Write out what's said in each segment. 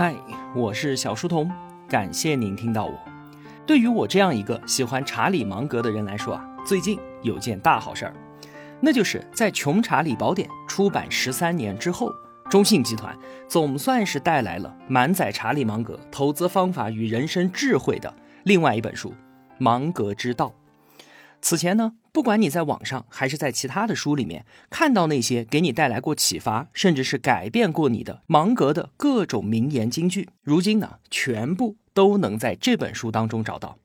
嗨，我是小书童，感谢您听到我。对于我这样一个喜欢查理芒格的人来说啊，最近有件大好事儿，那就是在《穷查理宝典》出版十三年之后，中信集团总算是带来了满载查理芒格投资方法与人生智慧的另外一本书《芒格之道》。此前呢，不管你在网上还是在其他的书里面看到那些给你带来过启发，甚至是改变过你的芒格的各种名言金句，如今呢，全部都能在这本书当中找到。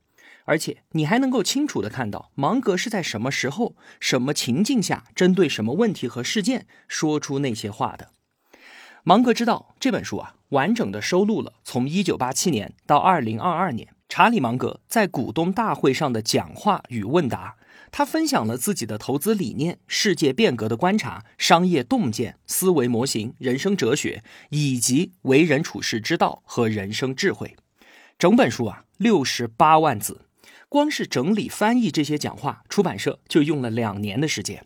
而且你还能够清楚的看到芒格是在什么时候、什么情境下，针对什么问题和事件说出那些话的。《芒格之道》这本书啊，完整的收录了从1987年到2022年。查理芒格在股东大会上的讲话与问答，他分享了自己的投资理念、世界变革的观察、商业洞见、思维模型、人生哲学，以及为人处世之道和人生智慧。整本书啊，六十八万字，光是整理翻译这些讲话，出版社就用了两年的时间。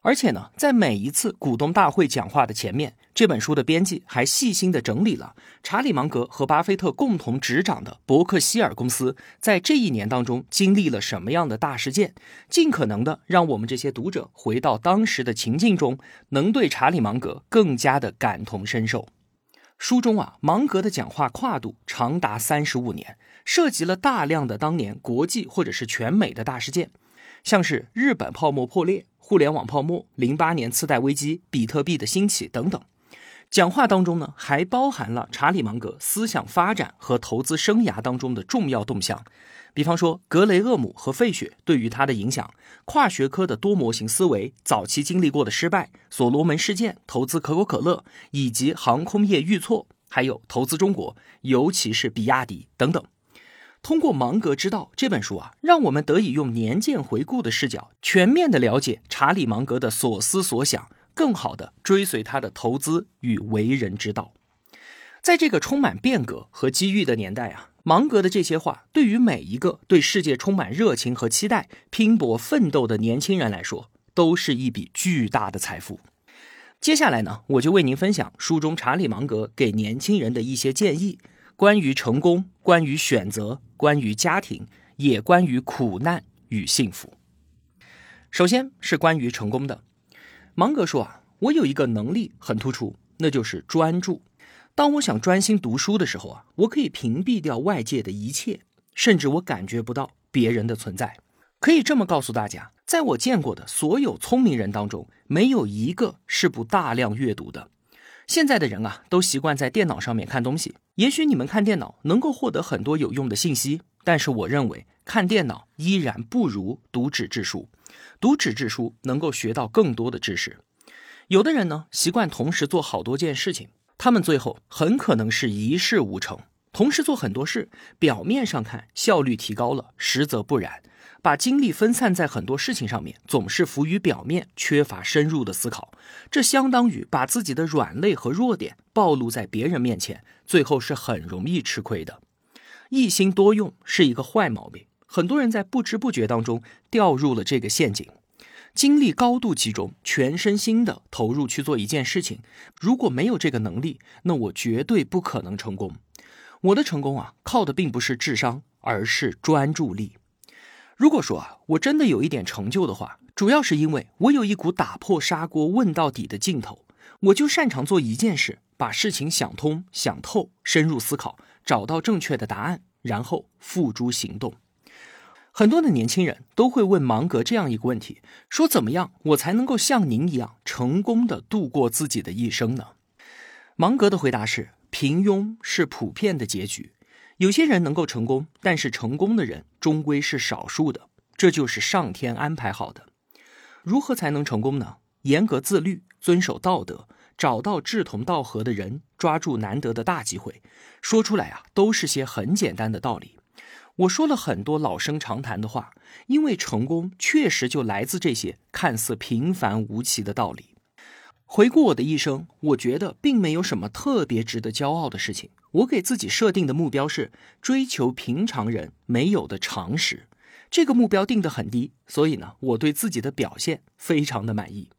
而且呢，在每一次股东大会讲话的前面，这本书的编辑还细心的整理了查理芒格和巴菲特共同执掌的伯克希尔公司在这一年当中经历了什么样的大事件，尽可能的让我们这些读者回到当时的情境中，能对查理芒格更加的感同身受。书中啊，芒格的讲话跨度长达三十五年，涉及了大量的当年国际或者是全美的大事件，像是日本泡沫破裂。互联网泡沫、零八年次贷危机、比特币的兴起等等，讲话当中呢，还包含了查理芒格思想发展和投资生涯当中的重要动向，比方说格雷厄姆和费雪对于他的影响、跨学科的多模型思维、早期经历过的失败、所罗门事件、投资可口可乐以及航空业遇挫，还有投资中国，尤其是比亚迪等等。通过《芒格之道》这本书啊，让我们得以用年鉴回顾的视角，全面的了解查理芒格的所思所想，更好的追随他的投资与为人之道。在这个充满变革和机遇的年代啊，芒格的这些话，对于每一个对世界充满热情和期待、拼搏奋斗的年轻人来说，都是一笔巨大的财富。接下来呢，我就为您分享书中查理芒格给年轻人的一些建议。关于成功，关于选择，关于家庭，也关于苦难与幸福。首先是关于成功的，芒格说啊，我有一个能力很突出，那就是专注。当我想专心读书的时候啊，我可以屏蔽掉外界的一切，甚至我感觉不到别人的存在。可以这么告诉大家，在我见过的所有聪明人当中，没有一个是不大量阅读的。现在的人啊，都习惯在电脑上面看东西。也许你们看电脑能够获得很多有用的信息，但是我认为看电脑依然不如读纸质书。读纸质书能够学到更多的知识。有的人呢，习惯同时做好多件事情，他们最后很可能是一事无成。同时做很多事，表面上看效率提高了，实则不然。把精力分散在很多事情上面，总是浮于表面，缺乏深入的思考，这相当于把自己的软肋和弱点暴露在别人面前，最后是很容易吃亏的。一心多用是一个坏毛病，很多人在不知不觉当中掉入了这个陷阱。精力高度集中，全身心的投入去做一件事情，如果没有这个能力，那我绝对不可能成功。我的成功啊，靠的并不是智商，而是专注力。如果说啊，我真的有一点成就的话，主要是因为我有一股打破砂锅问到底的劲头。我就擅长做一件事，把事情想通、想透，深入思考，找到正确的答案，然后付诸行动。很多的年轻人都会问芒格这样一个问题：说怎么样我才能够像您一样成功的度过自己的一生呢？芒格的回答是：平庸是普遍的结局。有些人能够成功，但是成功的人终归是少数的，这就是上天安排好的。如何才能成功呢？严格自律，遵守道德，找到志同道合的人，抓住难得的大机会。说出来啊，都是些很简单的道理。我说了很多老生常谈的话，因为成功确实就来自这些看似平凡无奇的道理。回顾我的一生，我觉得并没有什么特别值得骄傲的事情。我给自己设定的目标是追求平常人没有的常识，这个目标定得很低，所以呢，我对自己的表现非常的满意。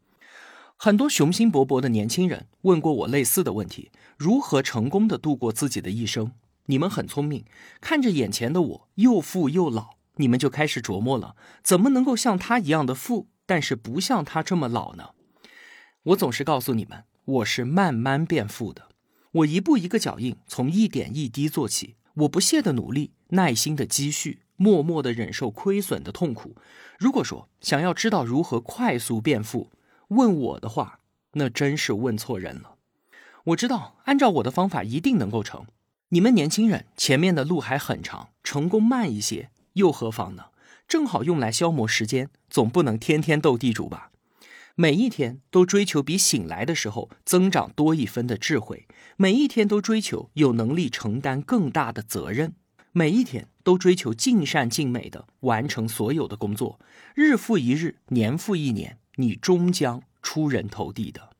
很多雄心勃勃的年轻人问过我类似的问题：如何成功的度过自己的一生？你们很聪明，看着眼前的我又富又老，你们就开始琢磨了，怎么能够像他一样的富，但是不像他这么老呢？我总是告诉你们，我是慢慢变富的，我一步一个脚印，从一点一滴做起，我不懈的努力，耐心的积蓄，默默的忍受亏损的痛苦。如果说想要知道如何快速变富，问我的话，那真是问错人了。我知道，按照我的方法一定能够成。你们年轻人前面的路还很长，成功慢一些又何妨呢？正好用来消磨时间，总不能天天斗地主吧？每一天都追求比醒来的时候增长多一分的智慧，每一天都追求有能力承担更大的责任，每一天都追求尽善尽美的完成所有的工作，日复一日，年复一年。你终将出人头地的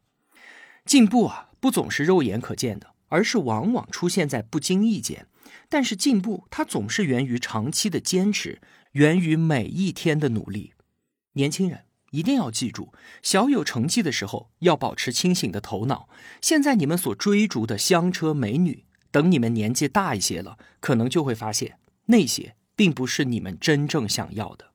进步啊，不总是肉眼可见的，而是往往出现在不经意间。但是进步，它总是源于长期的坚持，源于每一天的努力。年轻人一定要记住，小有成绩的时候要保持清醒的头脑。现在你们所追逐的香车美女，等你们年纪大一些了，可能就会发现那些并不是你们真正想要的。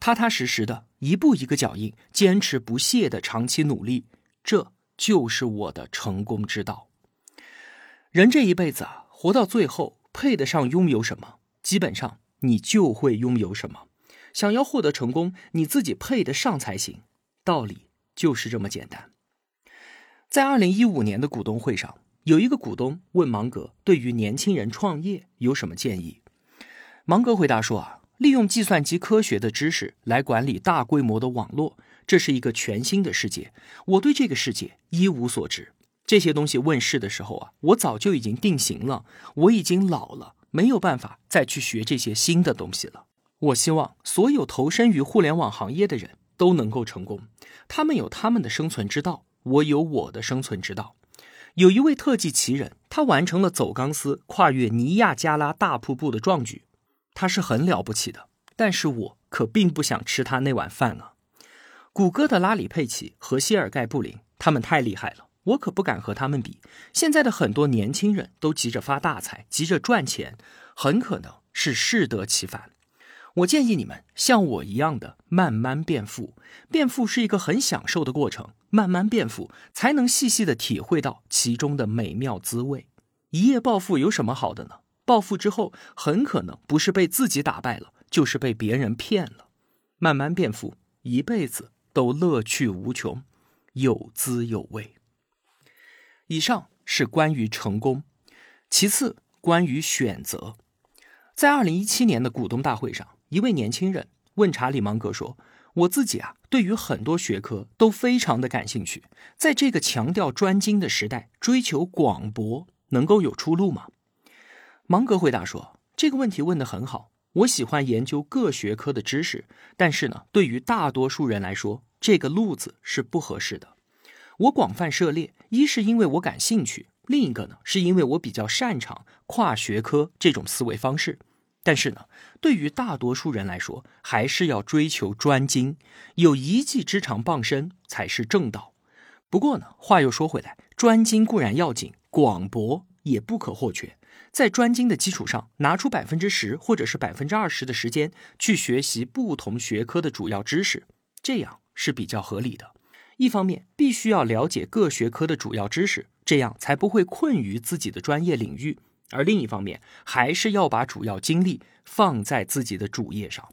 踏踏实实的，一步一个脚印，坚持不懈的长期努力，这就是我的成功之道。人这一辈子啊，活到最后，配得上拥有什么，基本上你就会拥有什么。想要获得成功，你自己配得上才行。道理就是这么简单。在二零一五年的股东会上，有一个股东问芒格，对于年轻人创业有什么建议？芒格回答说啊。利用计算机科学的知识来管理大规模的网络，这是一个全新的世界。我对这个世界一无所知。这些东西问世的时候啊，我早就已经定型了。我已经老了，没有办法再去学这些新的东西了。我希望所有投身于互联网行业的人都能够成功。他们有他们的生存之道，我有我的生存之道。有一位特技奇人，他完成了走钢丝、跨越尼亚加拉大瀑布的壮举。他是很了不起的，但是我可并不想吃他那碗饭啊！谷歌的拉里·佩奇和谢尔盖·布林，他们太厉害了，我可不敢和他们比。现在的很多年轻人都急着发大财，急着赚钱，很可能是适得其反。我建议你们像我一样的慢慢变富，变富是一个很享受的过程，慢慢变富才能细细的体会到其中的美妙滋味。一夜暴富有什么好的呢？暴富之后，很可能不是被自己打败了，就是被别人骗了。慢慢变富，一辈子都乐趣无穷，有滋有味。以上是关于成功，其次关于选择。在二零一七年的股东大会上，一位年轻人问查理芒格说：“我自己啊，对于很多学科都非常的感兴趣，在这个强调专精的时代，追求广博，能够有出路吗？”芒格回答说：“这个问题问得很好。我喜欢研究各学科的知识，但是呢，对于大多数人来说，这个路子是不合适的。我广泛涉猎，一是因为我感兴趣，另一个呢，是因为我比较擅长跨学科这种思维方式。但是呢，对于大多数人来说，还是要追求专精，有一技之长傍身才是正道。不过呢，话又说回来，专精固然要紧，广博也不可或缺。”在专精的基础上，拿出百分之十或者是百分之二十的时间去学习不同学科的主要知识，这样是比较合理的。一方面，必须要了解各学科的主要知识，这样才不会困于自己的专业领域；而另一方面，还是要把主要精力放在自己的主业上。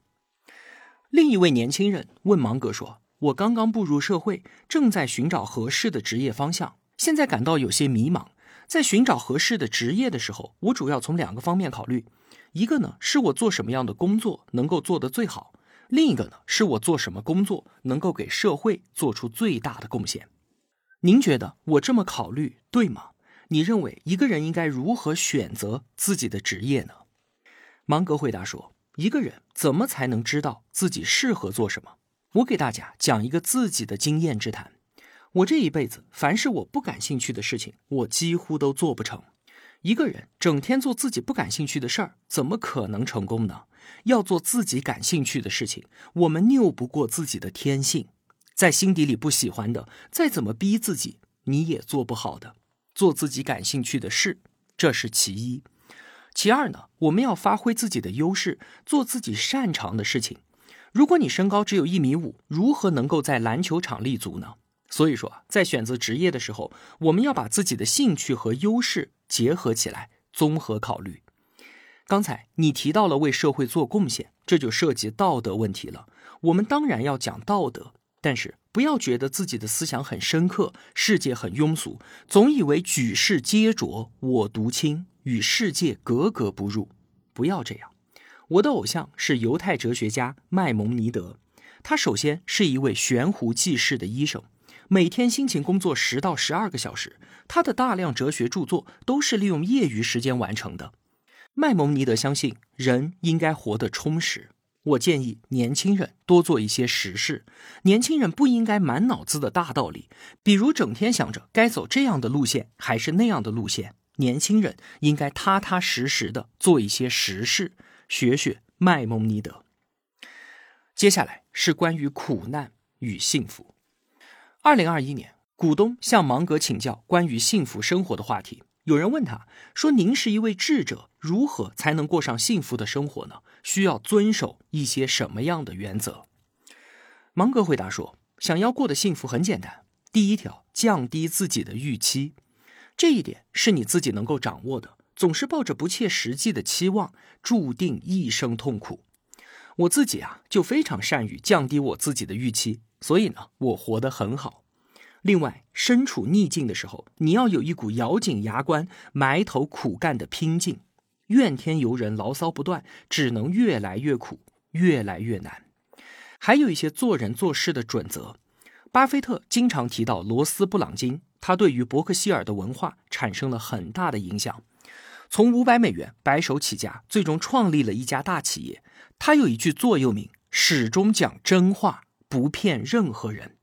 另一位年轻人问芒格说：“我刚刚步入社会，正在寻找合适的职业方向，现在感到有些迷茫。”在寻找合适的职业的时候，我主要从两个方面考虑：一个呢是我做什么样的工作能够做得最好；另一个呢是我做什么工作能够给社会做出最大的贡献。您觉得我这么考虑对吗？你认为一个人应该如何选择自己的职业呢？芒格回答说：一个人怎么才能知道自己适合做什么？我给大家讲一个自己的经验之谈。我这一辈子，凡是我不感兴趣的事情，我几乎都做不成。一个人整天做自己不感兴趣的事儿，怎么可能成功呢？要做自己感兴趣的事情，我们拗不过自己的天性。在心底里不喜欢的，再怎么逼自己，你也做不好的。做自己感兴趣的事，这是其一。其二呢，我们要发挥自己的优势，做自己擅长的事情。如果你身高只有一米五，如何能够在篮球场立足呢？所以说，在选择职业的时候，我们要把自己的兴趣和优势结合起来，综合考虑。刚才你提到了为社会做贡献，这就涉及道德问题了。我们当然要讲道德。但是不要觉得自己的思想很深刻，世界很庸俗，总以为举世皆浊我独清，与世界格格不入。不要这样。我的偶像是犹太哲学家麦蒙尼德，他首先是一位悬壶济世的医生，每天辛勤工作十到十二个小时，他的大量哲学著作都是利用业余时间完成的。麦蒙尼德相信人应该活得充实。我建议年轻人多做一些实事。年轻人不应该满脑子的大道理，比如整天想着该走这样的路线还是那样的路线。年轻人应该踏踏实实的做一些实事，学学麦蒙尼德。接下来是关于苦难与幸福。二零二一年，股东向芒格请教关于幸福生活的话题。有人问他说：“您是一位智者，如何才能过上幸福的生活呢？需要遵守一些什么样的原则？”芒格回答说：“想要过得幸福很简单，第一条，降低自己的预期，这一点是你自己能够掌握的。总是抱着不切实际的期望，注定一生痛苦。我自己啊，就非常善于降低我自己的预期，所以呢，我活得很好。”另外，身处逆境的时候，你要有一股咬紧牙关、埋头苦干的拼劲。怨天尤人、牢骚不断，只能越来越苦，越来越难。还有一些做人做事的准则。巴菲特经常提到罗斯布朗金，他对于伯克希尔的文化产生了很大的影响。从五百美元白手起家，最终创立了一家大企业。他有一句座右铭：始终讲真话，不骗任何人。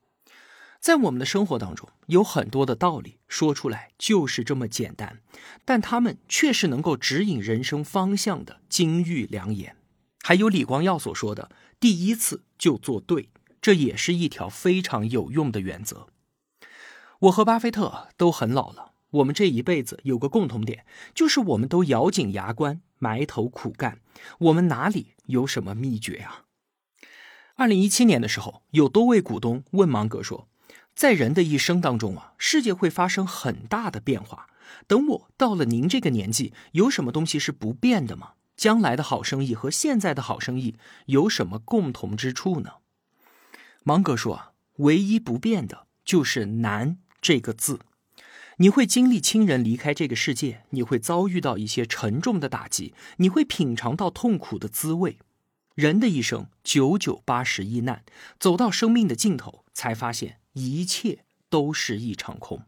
在我们的生活当中，有很多的道理说出来就是这么简单，但他们却是能够指引人生方向的金玉良言。还有李光耀所说的“第一次就做对”，这也是一条非常有用的原则。我和巴菲特都很老了，我们这一辈子有个共同点，就是我们都咬紧牙关，埋头苦干。我们哪里有什么秘诀啊？二零一七年的时候，有多位股东问芒格说。在人的一生当中啊，世界会发生很大的变化。等我到了您这个年纪，有什么东西是不变的吗？将来的好生意和现在的好生意有什么共同之处呢？芒格说啊，唯一不变的就是难这个字。你会经历亲人离开这个世界，你会遭遇到一些沉重的打击，你会品尝到痛苦的滋味。人的一生九九八十一难，走到生命的尽头，才发现。一切都是一场空，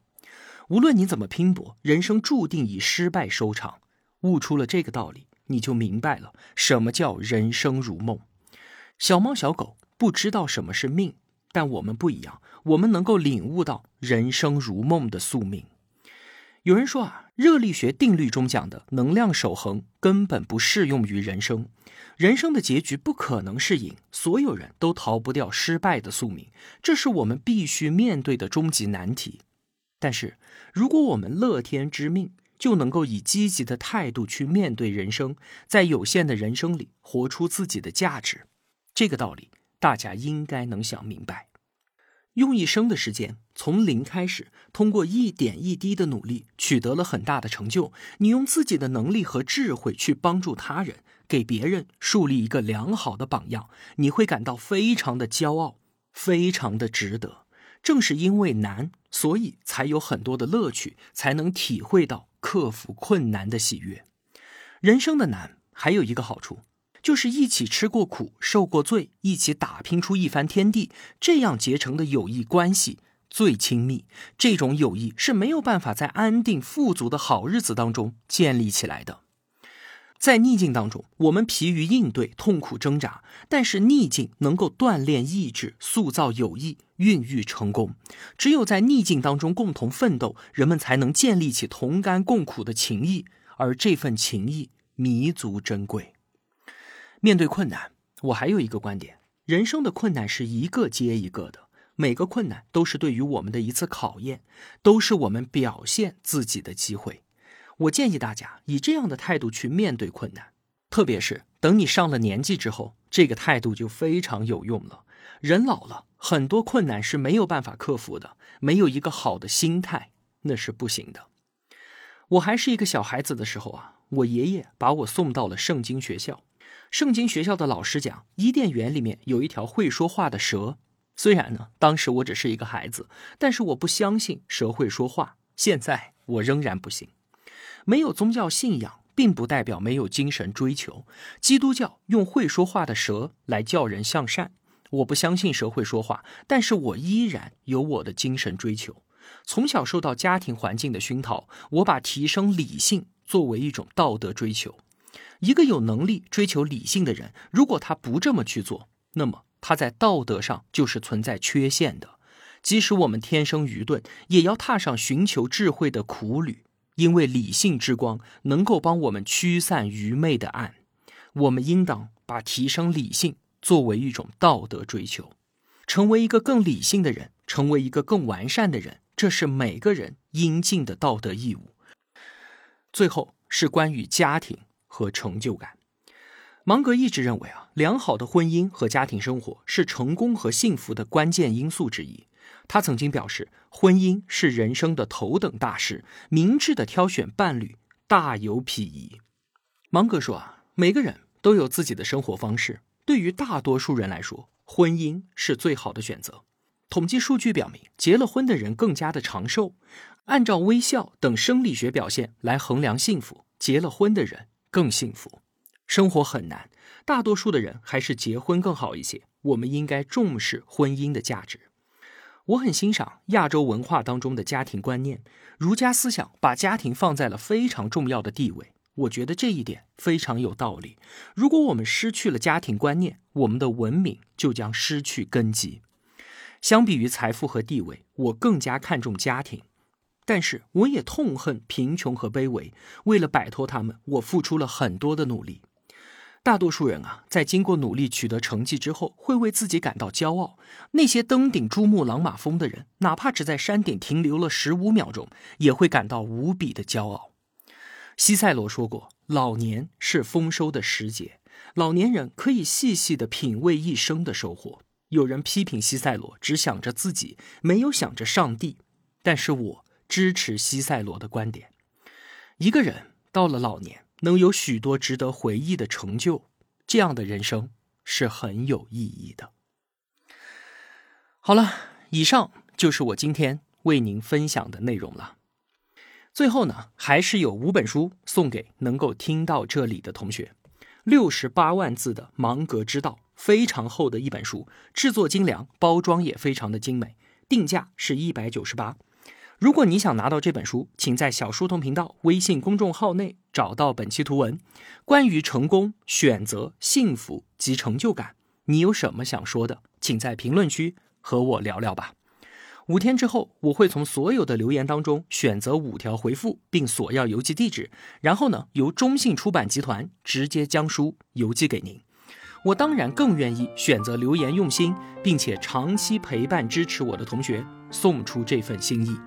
无论你怎么拼搏，人生注定以失败收场。悟出了这个道理，你就明白了什么叫人生如梦。小猫小狗不知道什么是命，但我们不一样，我们能够领悟到人生如梦的宿命。有人说啊，热力学定律中讲的能量守恒根本不适用于人生。人生的结局不可能是赢，所有人都逃不掉失败的宿命，这是我们必须面对的终极难题。但是，如果我们乐天知命，就能够以积极的态度去面对人生，在有限的人生里活出自己的价值。这个道理，大家应该能想明白。用一生的时间从零开始，通过一点一滴的努力，取得了很大的成就。你用自己的能力和智慧去帮助他人，给别人树立一个良好的榜样，你会感到非常的骄傲，非常的值得。正是因为难，所以才有很多的乐趣，才能体会到克服困难的喜悦。人生的难还有一个好处。就是一起吃过苦、受过罪，一起打拼出一番天地，这样结成的友谊关系最亲密。这种友谊是没有办法在安定富足的好日子当中建立起来的。在逆境当中，我们疲于应对，痛苦挣扎，但是逆境能够锻炼意志，塑造友谊，孕育成功。只有在逆境当中共同奋斗，人们才能建立起同甘共苦的情谊，而这份情谊弥足珍贵。面对困难，我还有一个观点：人生的困难是一个接一个的，每个困难都是对于我们的一次考验，都是我们表现自己的机会。我建议大家以这样的态度去面对困难，特别是等你上了年纪之后，这个态度就非常有用了。人老了，很多困难是没有办法克服的，没有一个好的心态，那是不行的。我还是一个小孩子的时候啊，我爷爷把我送到了圣经学校。圣经学校的老师讲，伊甸园里面有一条会说话的蛇。虽然呢，当时我只是一个孩子，但是我不相信蛇会说话。现在我仍然不信。没有宗教信仰，并不代表没有精神追求。基督教用会说话的蛇来叫人向善。我不相信蛇会说话，但是我依然有我的精神追求。从小受到家庭环境的熏陶，我把提升理性作为一种道德追求。一个有能力追求理性的人，如果他不这么去做，那么他在道德上就是存在缺陷的。即使我们天生愚钝，也要踏上寻求智慧的苦旅。因为理性之光能够帮我们驱散愚昧的暗，我们应当把提升理性作为一种道德追求，成为一个更理性的人，成为一个更完善的人，这是每个人应尽的道德义务。最后是关于家庭和成就感，芒格一直认为啊，良好的婚姻和家庭生活是成功和幸福的关键因素之一。他曾经表示，婚姻是人生的头等大事，明智的挑选伴侣大有裨益。芒格说啊，每个人都有自己的生活方式，对于大多数人来说，婚姻是最好的选择。统计数据表明，结了婚的人更加的长寿。按照微笑等生理学表现来衡量幸福，结了婚的人更幸福。生活很难，大多数的人还是结婚更好一些。我们应该重视婚姻的价值。我很欣赏亚洲文化当中的家庭观念，儒家思想把家庭放在了非常重要的地位。我觉得这一点非常有道理。如果我们失去了家庭观念，我们的文明就将失去根基。相比于财富和地位，我更加看重家庭，但是我也痛恨贫穷和卑微。为了摆脱他们，我付出了很多的努力。大多数人啊，在经过努力取得成绩之后，会为自己感到骄傲。那些登顶珠穆朗玛峰的人，哪怕只在山顶停留了十五秒钟，也会感到无比的骄傲。西塞罗说过：“老年是丰收的时节，老年人可以细细的品味一生的收获。”有人批评西塞罗只想着自己，没有想着上帝，但是我支持西塞罗的观点。一个人到了老年。能有许多值得回忆的成就，这样的人生是很有意义的。好了，以上就是我今天为您分享的内容了。最后呢，还是有五本书送给能够听到这里的同学。六十八万字的《芒格之道》，非常厚的一本书，制作精良，包装也非常的精美，定价是一百九十八。如果你想拿到这本书，请在小书童频道微信公众号内找到本期图文。关于成功、选择、幸福及成就感，你有什么想说的？请在评论区和我聊聊吧。五天之后，我会从所有的留言当中选择五条回复，并索要邮寄地址，然后呢，由中信出版集团直接将书邮寄给您。我当然更愿意选择留言用心，并且长期陪伴支持我的同学，送出这份心意。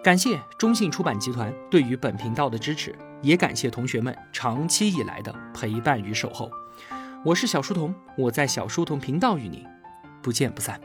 感谢中信出版集团对于本频道的支持，也感谢同学们长期以来的陪伴与守候。我是小书童，我在小书童频道与您不见不散。